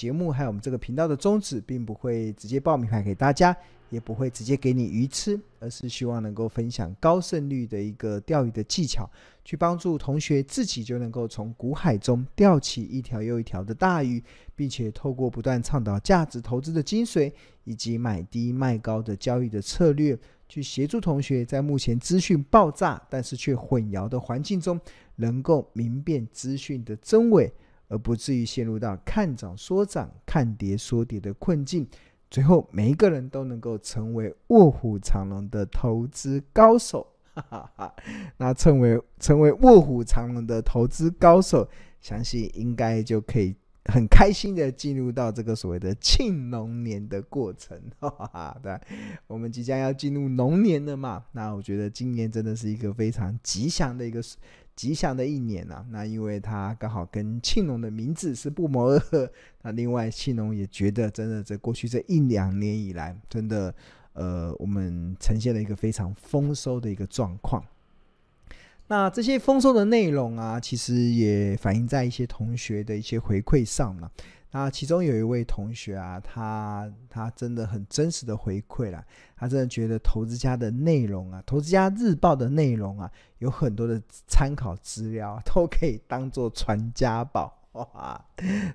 节目还有我们这个频道的宗旨，并不会直接报名牌给大家，也不会直接给你鱼吃，而是希望能够分享高胜率的一个钓鱼的技巧，去帮助同学自己就能够从股海中钓起一条又一条的大鱼，并且透过不断倡导价值投资的精髓，以及买低卖高的交易的策略，去协助同学在目前资讯爆炸但是却混淆的环境中，能够明辨资讯的真伪。而不至于陷入到看涨说涨、看跌说跌的困境，最后每一个人都能够成为卧虎藏龙的投资高手。那成为成为卧虎藏龙的投资高手，相信应该就可以很开心的进入到这个所谓的庆龙年的过程。哈哈，对，我们即将要进入龙年了嘛？那我觉得今年真的是一个非常吉祥的一个。吉祥的一年啊，那因为他刚好跟庆龙的名字是不谋而合。那另外，庆龙也觉得，真的在过去这一两年以来，真的，呃，我们呈现了一个非常丰收的一个状况。那这些丰收的内容啊，其实也反映在一些同学的一些回馈上了。那其中有一位同学啊，他他真的很真实的回馈了，他真的觉得投资家的内容啊，投资家日报的内容啊，有很多的参考资料都可以当做传家宝，哇，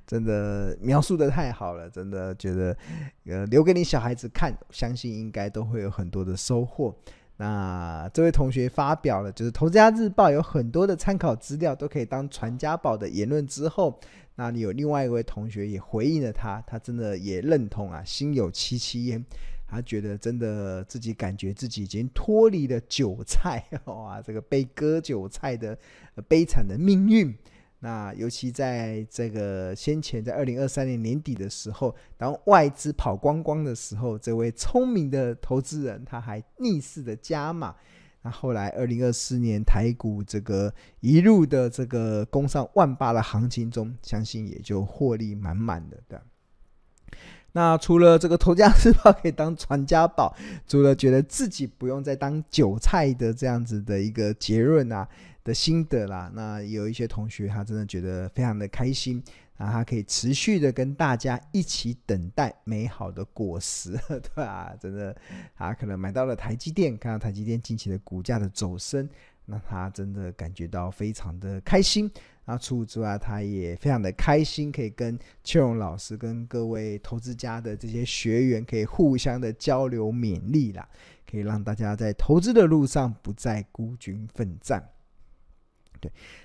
真的描述得太好了，真的觉得呃留给你小孩子看，相信应该都会有很多的收获。那这位同学发表了，就是投资家日报有很多的参考资料都可以当传家宝的言论之后。那你有另外一位同学也回应了他，他真的也认同啊，心有戚戚焉，他觉得真的自己感觉自己已经脱离了韭菜 哇，这个被割韭菜的悲惨的命运。那尤其在这个先前在二零二三年年底的时候，当外资跑光光的时候，这位聪明的投资人他还逆势的加码。那后来，二零二四年台股这个一路的这个攻上万八的行情中，相信也就获利满满的。对，那除了这个投家日报可以当传家宝，除了觉得自己不用再当韭菜的这样子的一个结论啊的心得啦，那有一些同学他真的觉得非常的开心。啊，他可以持续的跟大家一起等待美好的果实，对吧？真的，他可能买到了台积电，看到台积电近期的股价的走升，那他真的感觉到非常的开心。那除此之外，他也非常的开心，可以跟庆荣老师、跟各位投资家的这些学员，可以互相的交流勉励啦，可以让大家在投资的路上不再孤军奋战。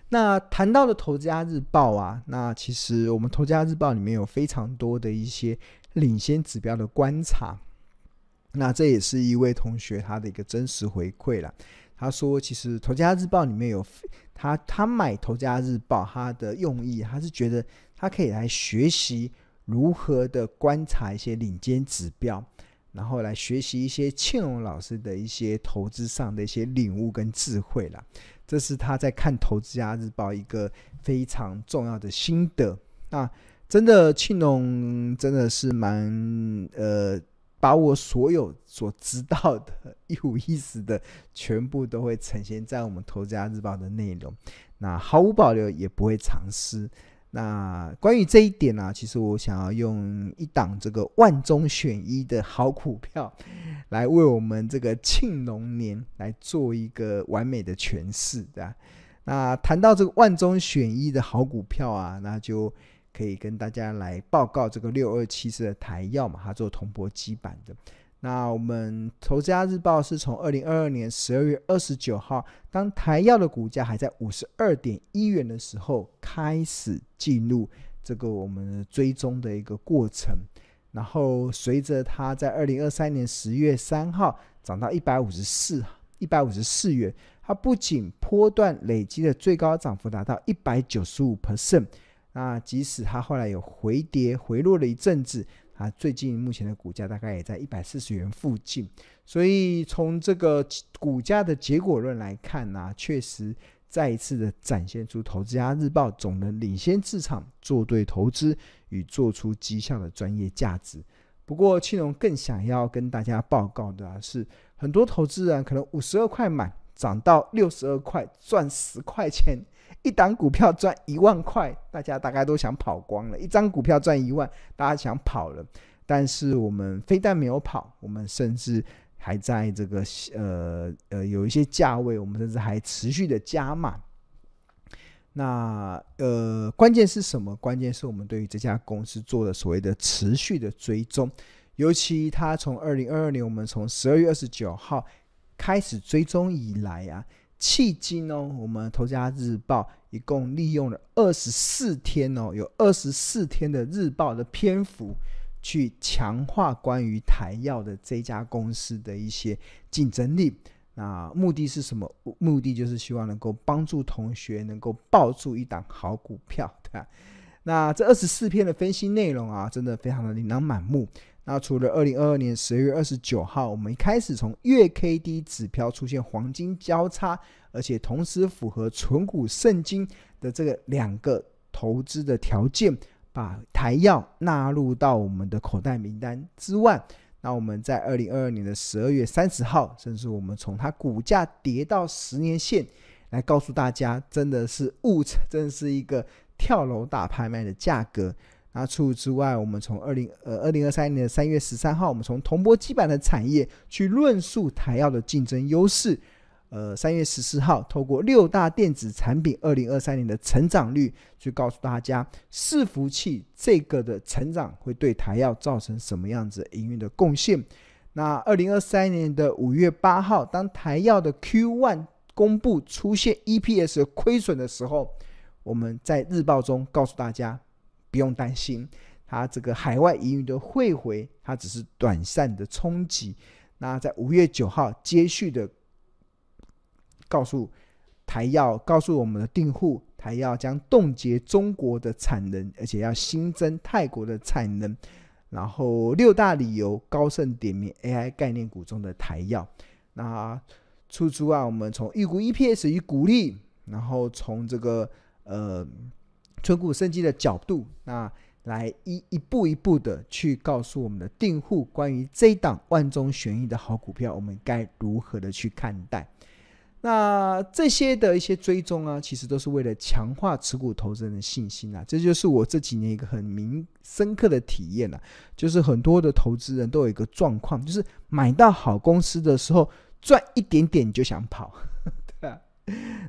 那谈到的投资家日报啊，那其实我们投资家日报里面有非常多的一些领先指标的观察，那这也是一位同学他的一个真实回馈了。他说，其实投资家日报里面有他他买投资家日报，他的用意他是觉得他可以来学习如何的观察一些领先指标，然后来学习一些庆荣老师的一些投资上的一些领悟跟智慧了。这是他在看《投资家日报》一个非常重要的心得。那真的庆龙真的是蛮呃，把我所有所知道的 一五一十的全部都会呈现在我们《投资家日报》的内容，那毫无保留，也不会藏私。那关于这一点呢、啊，其实我想要用一档这个万中选一的好股票，来为我们这个庆龙年来做一个完美的诠释，对吧？那谈到这个万中选一的好股票啊，那就可以跟大家来报告这个六二七四的台燿嘛，它做铜箔基板的。那我们投资家日报是从二零二二年十二月二十九号，当台药的股价还在五十二点一元的时候，开始进入这个我们追踪的一个过程。然后随着它在二零二三年十月三号涨到一百五十四一百五十四元，它不仅波段累积的最高涨幅达到一百九十五 percent，那即使它后来有回跌回落了一阵子。啊，最近目前的股价大概也在一百四十元附近，所以从这个股价的结果论来看呢、啊，确实再一次的展现出投资家日报总能领先市场，做对投资与做出绩效的专业价值。不过庆龙更想要跟大家报告的、啊、是，很多投资人可能五十二块买，涨到六十二块，赚十块钱，一档股票赚一万块，大家大概都想跑光了；一张股票赚一万，大家想跑了。但是我们非但没有跑，我们甚至还在这个呃呃有一些价位，我们甚至还持续的加码。那呃，关键是什么？关键是我们对于这家公司做的所谓的持续的追踪，尤其它从二零二二年，我们从十二月二十九号开始追踪以来啊，迄今哦，我们头家日报一共利用了二十四天哦，有二十四天的日报的篇幅，去强化关于台药的这家公司的一些竞争力。那目的是什么？目的就是希望能够帮助同学能够抱住一档好股票，对吧？那这二十四篇的分析内容啊，真的非常的琳琅满目。那除了二零二二年十二月二十九号，我们一开始从月 K D 指标出现黄金交叉，而且同时符合存股圣经的这个两个投资的条件，把台药纳入到我们的口袋名单之外。那我们在二零二二年的十二月三十号，甚至我们从它股价跌到十年线，来告诉大家，真的是物，真的是一个跳楼大拍卖的价格。那除此之外，我们从二零呃二零二三年的三月十三号，我们从铜箔基板的产业去论述台药的竞争优势。呃，三月十四号，透过六大电子产品二零二三年的成长率，去告诉大家伺服器这个的成长会对台药造成什么样子营运的贡献。那二零二三年的五月八号，当台药的 Q1 公布出现 EPS 亏损的时候，我们在日报中告诉大家不用担心，它这个海外营运的汇回，它只是短暂的冲击。那在五月九号接续的。告诉台药，告诉我们的订户，台药将冻结中国的产能，而且要新增泰国的产能。然后六大理由，高盛点名 AI 概念股中的台药。那出租啊，我们从预估 EPS 与股利，然后从这个呃存股圣经的角度，那来一一步一步的去告诉我们的订户，关于这一档万中选一的好股票，我们该如何的去看待。那这些的一些追踪啊，其实都是为了强化持股投资人的信心啊，这就是我这几年一个很明深刻的体验啊，就是很多的投资人都有一个状况，就是买到好公司的时候赚一点点就想跑，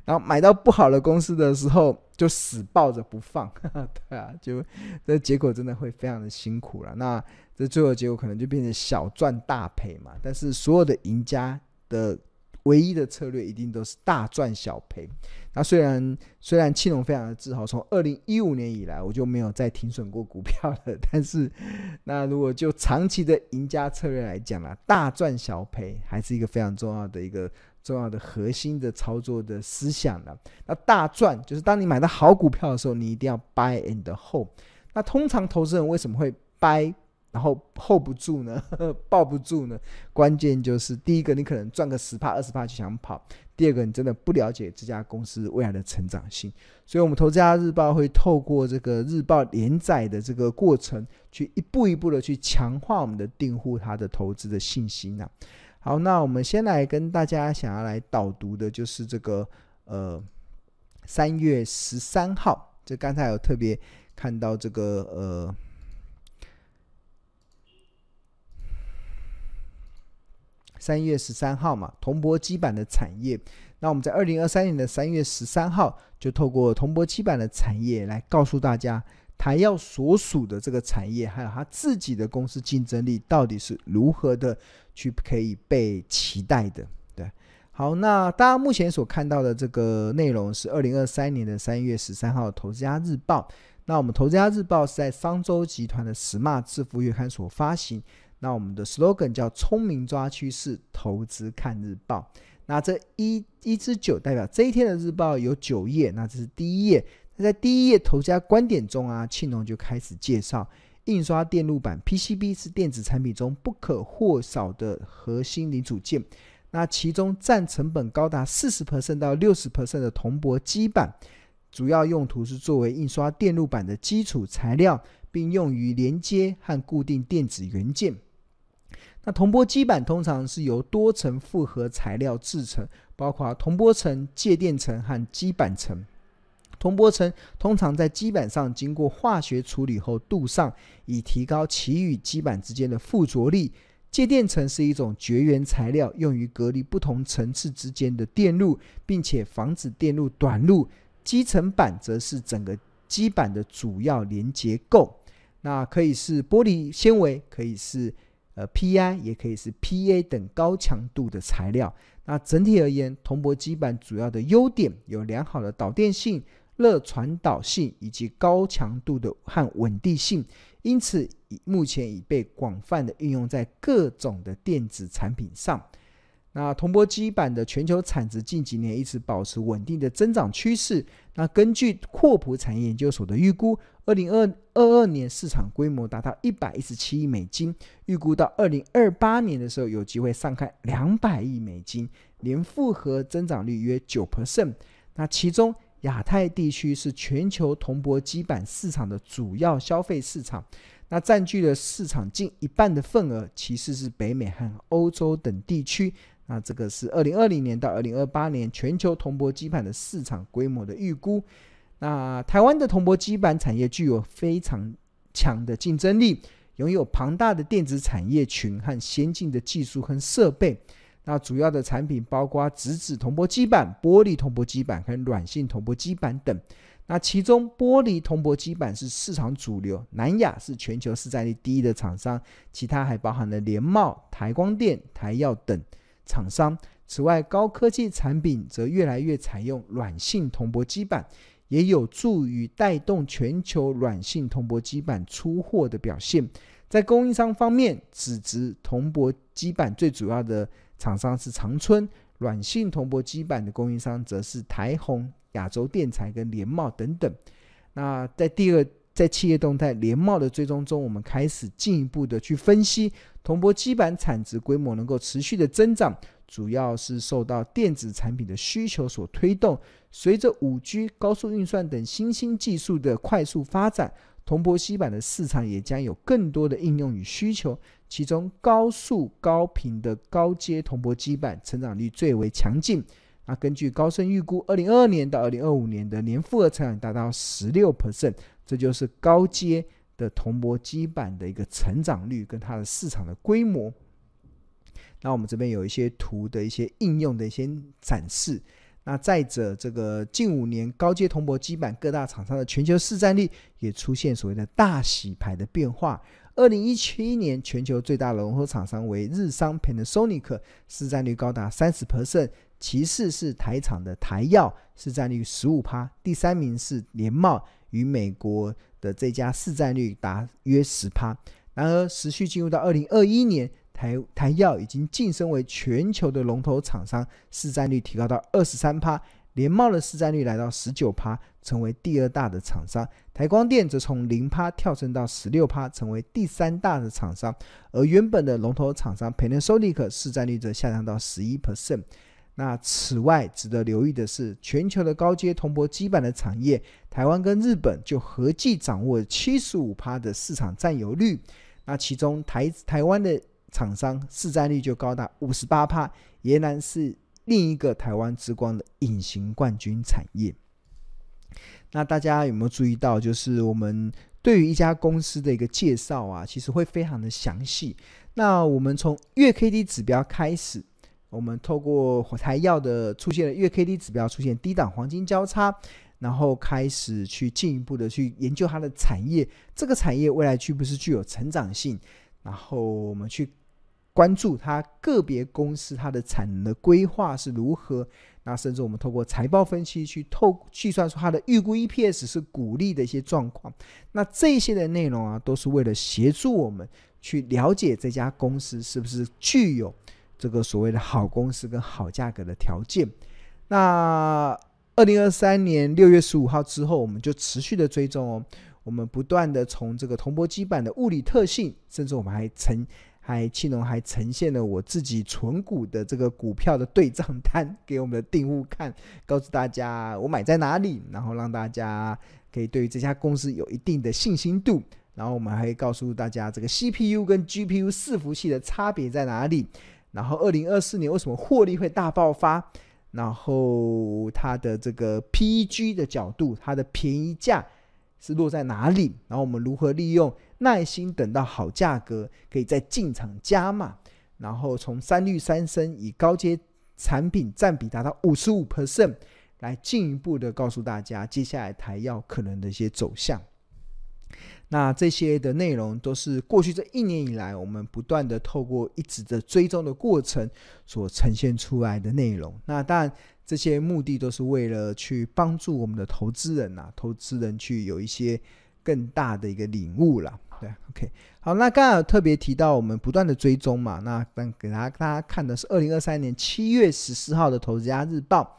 然后买到不好的公司的时候就死抱着不放，对啊，就这结果真的会非常的辛苦了。那这最后结果可能就变成小赚大赔嘛，但是所有的赢家的。唯一的策略一定都是大赚小赔。那虽然虽然庆隆非常的自豪，从二零一五年以来我就没有再停损过股票了。但是，那如果就长期的赢家策略来讲啊，大赚小赔还是一个非常重要的一个重要的核心的操作的思想了。那大赚就是当你买到好股票的时候，你一定要 buy and hold。那通常投资人为什么会 buy？然后 hold 不住呢，抱不住呢。关键就是第一个，你可能赚个十帕二十帕就想跑；第二个，你真的不了解这家公司未来的成长性。所以，我们投资家日报会透过这个日报连载的这个过程，去一步一步的去强化我们的订户他的投资的信心呐。好，那我们先来跟大家想要来导读的就是这个呃三月十三号，就刚才有特别看到这个呃。三月十三号嘛，铜箔基板的产业。那我们在二零二三年的三月十三号，就透过铜箔基板的产业来告诉大家，台燿所属的这个产业，还有他自己的公司竞争力到底是如何的去可以被期待的。对，好，那大家目前所看到的这个内容是二零二三年的三月十三号《投资家日报》。那我们《投资家日报》是在商周集团的 Smart 致富月刊所发行。那我们的 slogan 叫“聪明抓趋势，投资看日报”。那这一一至九代表这一天的日报有九页，那这是第一页。在第一页投资家观点中啊，庆隆就开始介绍印刷电路板 PCB 是电子产品中不可或少的核心零组件。那其中占成本高达四十 percent 到六十 percent 的铜箔基板，主要用途是作为印刷电路板的基础材料，并用于连接和固定电子元件。那铜箔基板通常是由多层复合材料制成，包括铜箔层、介电层和基板层。铜箔层通常在基板上经过化学处理后镀上，以提高其与基板之间的附着力。介电层是一种绝缘材料，用于隔离不同层次之间的电路，并且防止电路短路。基层板则是整个基板的主要连结构。那可以是玻璃纤维，可以是呃 PI，也可以是 PA 等高强度的材料。那整体而言，铜箔基板主要的优点有良好的导电性。热传导性以及高强度的和稳定性，因此目前已被广泛的运用在各种的电子产品上。那铜箔基板的全球产值近几年一直保持稳定的增长趋势。那根据霍普产业研究所的预估，二零二二年市场规模达到一百一十七亿美金，预估到二零二八年的时候有机会上看两百亿美金，年复合增长率约九 percent。那其中，亚太地区是全球铜箔基板市场的主要消费市场，那占据了市场近一半的份额。其次是北美和欧洲等地区。那这个是二零二零年到二零二八年全球铜箔基板的市场规模的预估。那台湾的铜箔基板产业具有非常强的竞争力，拥有庞大的电子产业群和先进的技术和设备。那主要的产品包括直指铜箔基板、玻璃铜箔基板和软性铜箔基板等。那其中玻璃铜箔基板是市场主流，南亚是全球市占率第一的厂商，其他还包含了联茂、台光电、台耀等厂商。此外，高科技产品则越来越采用软性铜箔基板，也有助于带动全球软性铜箔基板出货的表现。在供应商方面，直指铜箔基板最主要的。厂商是长春，软性铜箔基板的供应商则是台宏、亚洲电材跟联茂等等。那在第二，在企业动态联茂的追踪中，我们开始进一步的去分析铜箔基板产值规模能够持续的增长，主要是受到电子产品的需求所推动。随着五 G、高速运算等新兴技术的快速发展。铜箔基板的市场也将有更多的应用与需求，其中高速高频的高阶铜箔基板成长率最为强劲。那根据高盛预估，二零二二年到二零二五年的年复合成长达到十六 percent，这就是高阶的铜箔基板的一个成长率跟它的市场的规模。那我们这边有一些图的一些应用的一些展示。那再者，这个近五年高阶铜箔基板各大厂商的全球市占率也出现所谓的大洗牌的变化。二零一七年，全球最大的龙头厂商为日商 Panasonic，市占率高达三十 percent，其次是台厂的台耀，市占率十五趴，第三名是联茂与美国的这家市占率达约十趴。然而，持续进入到二零二一年。台台耀已经晋升为全球的龙头厂商，市占率提高到二十三趴，联茂的市占率来到十九趴，成为第二大的厂商。台光电则从零趴跳升到十六趴，成为第三大的厂商。而原本的龙头厂商 Panasonic 市占率则下降到十一 percent。那此外，值得留意的是，全球的高阶铜箔基板的产业，台湾跟日本就合计掌握七十五趴的市场占有率。那其中台台湾的厂商市占率就高达五十八趴，仍然是另一个台湾之光的隐形冠军产业。那大家有没有注意到，就是我们对于一家公司的一个介绍啊，其实会非常的详细。那我们从月 K D 指标开始，我们透过火台药的出现了月 K D 指标出现低档黄金交叉，然后开始去进一步的去研究它的产业，这个产业未来具不是具有成长性，然后我们去。关注它个别公司它的产能的规划是如何，那甚至我们透过财报分析去透计算出它的预估 EPS 是股利的一些状况，那这些的内容啊，都是为了协助我们去了解这家公司是不是具有这个所谓的好公司跟好价格的条件。那二零二三年六月十五号之后，我们就持续的追踪哦，我们不断的从这个铜箔基板的物理特性，甚至我们还曾。还庆隆还呈现了我自己存股的这个股票的对账单给我们的订户看，告诉大家我买在哪里，然后让大家可以对于这家公司有一定的信心度。然后我们还会告诉大家这个 CPU 跟 GPU 伺服器的差别在哪里。然后二零二四年为什么获利会大爆发？然后它的这个 PEG 的角度，它的便宜价是落在哪里？然后我们如何利用耐心等到好价格，可以再进场加码？然后从三率三升以高阶产品占比达到五十五 percent，来进一步的告诉大家接下来台药可能的一些走向。那这些的内容都是过去这一年以来，我们不断的透过一直的追踪的过程所呈现出来的内容。那当然，这些目的都是为了去帮助我们的投资人呐，投资人去有一些更大的一个领悟了。对，OK，好，那刚刚有特别提到我们不断的追踪嘛，那等给大家大家看的是二零二三年七月十四号的《投资家日报》。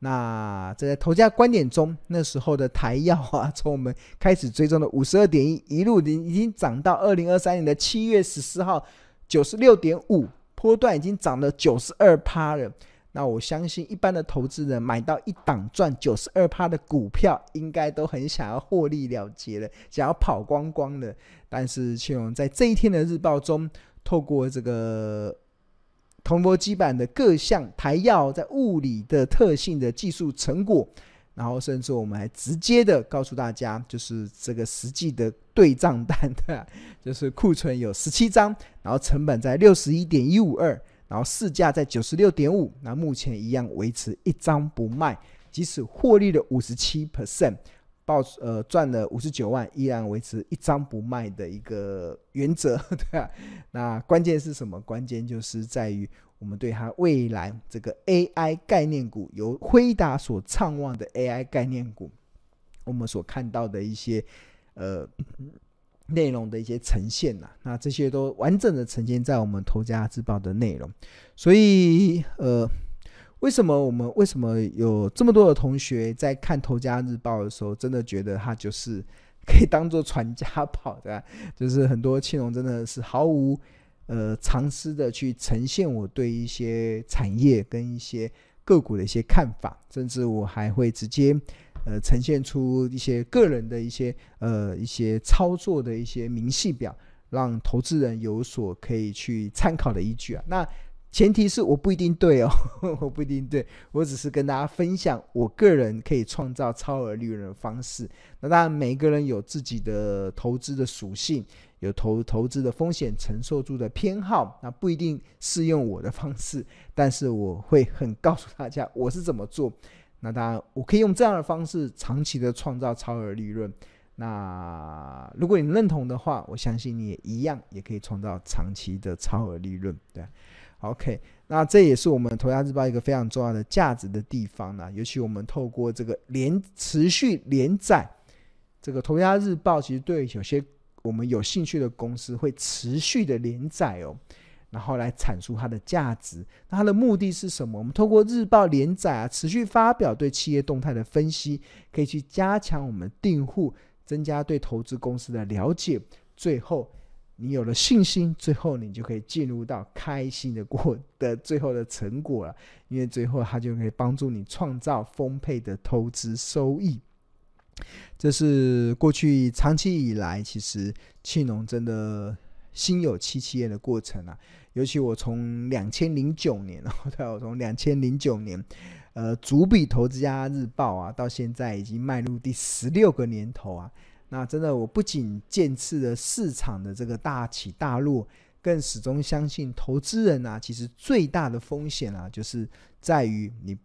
那在投家观点中，那时候的台药啊，从我们开始追踪的五十二点一，一路已经涨到二零二三年的七月十四号九十六点五，波段已经涨了九十二趴了。那我相信一般的投资人买到一档赚九十二趴的股票，应该都很想要获利了结了，想要跑光光的。但是庆荣在这一天的日报中，透过这个。铜箔基板的各项台药在物理的特性的技术成果，然后甚至我们还直接的告诉大家，就是这个实际的对账单，对吧？就是库存有十七张，然后成本在六十一点一五二，然后市价在九十六点五，那目前一样维持一张不卖，即使获利了五十七 percent。报呃赚了五十九万，依然维持一张不卖的一个原则，对啊。那关键是什么？关键就是在于我们对它未来这个 AI 概念股，由辉达所畅望的 AI 概念股，我们所看到的一些呃内容的一些呈现呐、那这些都完整的呈现在我们投家日报的内容，所以呃。为什么我们为什么有这么多的同学在看《投家日报》的时候，真的觉得它就是可以当做传家宝，的？就是很多庆荣真的是毫无呃常识的去呈现我对一些产业跟一些个股的一些看法，甚至我还会直接呃呈现出一些个人的一些呃一些操作的一些明细表，让投资人有所可以去参考的依据啊。那前提是我不一定对哦，我不一定对，我只是跟大家分享我个人可以创造超额利润的方式。那当然，每个人有自己的投资的属性，有投投资的风险承受度的偏好，那不一定适用我的方式。但是我会很告诉大家我是怎么做。那当然，我可以用这样的方式长期的创造超额利润。那如果你认同的话，我相信你也一样，也可以创造长期的超额利润，对。OK，那这也是我们《投家日报》一个非常重要的价值的地方呢。尤其我们透过这个连持续连载，这个《投家日报》其实对有些我们有兴趣的公司会持续的连载哦，然后来阐述它的价值。那它的目的是什么？我们透过日报连载啊，持续发表对企业动态的分析，可以去加强我们订户，增加对投资公司的了解，最后。你有了信心，最后你就可以进入到开心的过的 最后的成果了，因为最后它就可以帮助你创造丰沛的投资收益。这是过去长期以来，其实庆农真的心有戚戚焉的过程啊。尤其我从两千零九年，对，我从两千零九年，呃，主笔投资家日报啊，到现在已经迈入第十六个年头啊。那真的，我不仅见识了市场的这个大起大落，更始终相信投资人啊，其实最大的风险啊，就是在于你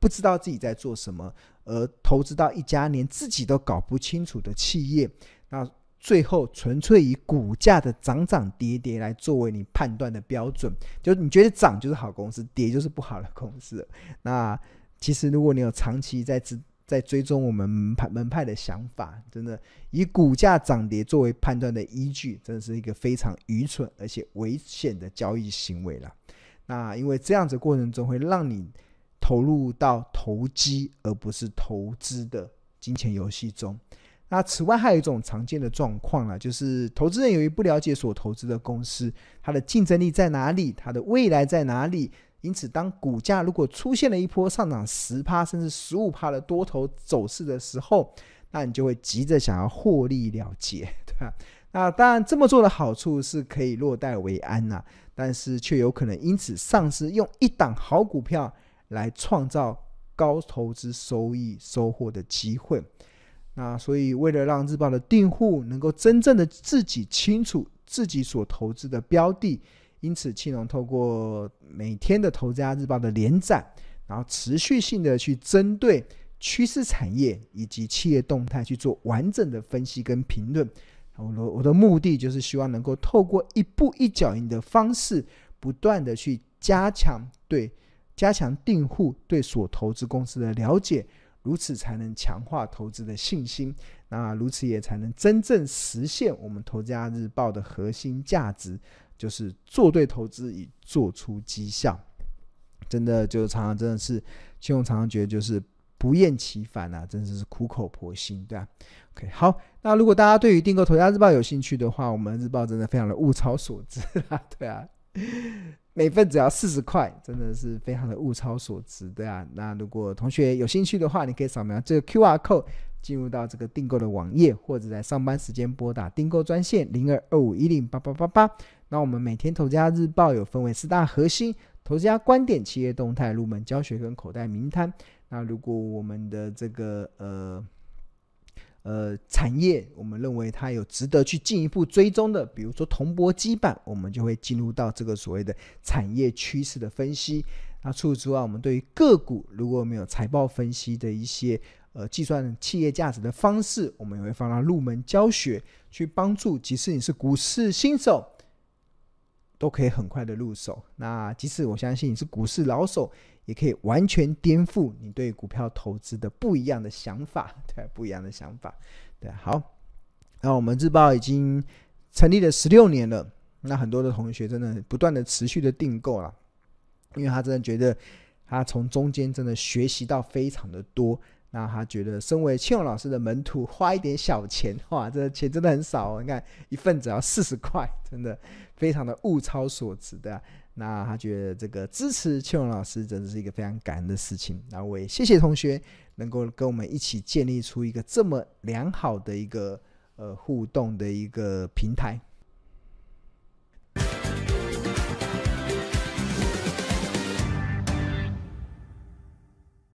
不知道自己在做什么，而投资到一家连自己都搞不清楚的企业，那最后纯粹以股价的涨涨跌跌来作为你判断的标准，就你觉得涨就是好公司，跌就是不好的公司。那其实如果你有长期在资在追踪我们门派门派的想法，真的以股价涨跌作为判断的依据，真的是一个非常愚蠢而且危险的交易行为了。那因为这样子过程中会让你投入到投机而不是投资的金钱游戏中。那此外还有一种常见的状况了，就是投资人由于不了解所投资的公司，它的竞争力在哪里，它的未来在哪里。因此，当股价如果出现了一波上涨十趴甚至十五趴的多头走势的时候，那你就会急着想要获利了结，对吧？那当然，这么做的好处是可以落袋为安呐，但是却有可能因此丧失用一档好股票来创造高投资收益收获的机会。那所以，为了让日报的订户能够真正的自己清楚自己所投资的标的，因此庆隆透过每天的《投资家日报》的连载，然后持续性的去针对趋势产业以及企业动态去做完整的分析跟评论。我的我的目的就是希望能够透过一步一脚印的方式，不断的去加强对加强订户对所投资公司的了解。如此才能强化投资的信心，那如此也才能真正实现我们《投资家日报》的核心价值，就是做对投资以做出绩效。真的就常常真的是，庆隆常常觉得就是不厌其烦啊，真的是苦口婆心，对啊。OK，好，那如果大家对于订购《投资家日报》有兴趣的话，我们日报真的非常的物超所值啊，对啊。每份只要四十块，真的是非常的物超所值，对啊。那如果同学有兴趣的话，你可以扫描这个 QR code 进入到这个订购的网页，或者在上班时间拨打订购专线零二二五一零八八八八。那我们每天投资家日报有分为四大核心：投资家观点、企业动态、入门教学跟口袋名单。那如果我们的这个呃。呃，产业我们认为它有值得去进一步追踪的，比如说铜箔基板，我们就会进入到这个所谓的产业趋势的分析。那除此之外，我们对于个股如果没有财报分析的一些呃计算企业价值的方式，我们也会放到入门教学去帮助，即使你是股市新手，都可以很快的入手。那即使我相信你是股市老手。也可以完全颠覆你对股票投资的不一样的想法，对，不一样的想法，对，好。那我们日报已经成立了十六年了，那很多的同学真的不断的持续的订购了，因为他真的觉得他从中间真的学习到非常的多。那他觉得身为庆隆老师的门徒，花一点小钱，哇，这钱真的很少哦。你看一份只要四十块，真的非常的物超所值的。那他觉得这个支持庆荣老师真的是一个非常感恩的事情。那我也谢谢同学能够跟我们一起建立出一个这么良好的一个呃互动的一个平台。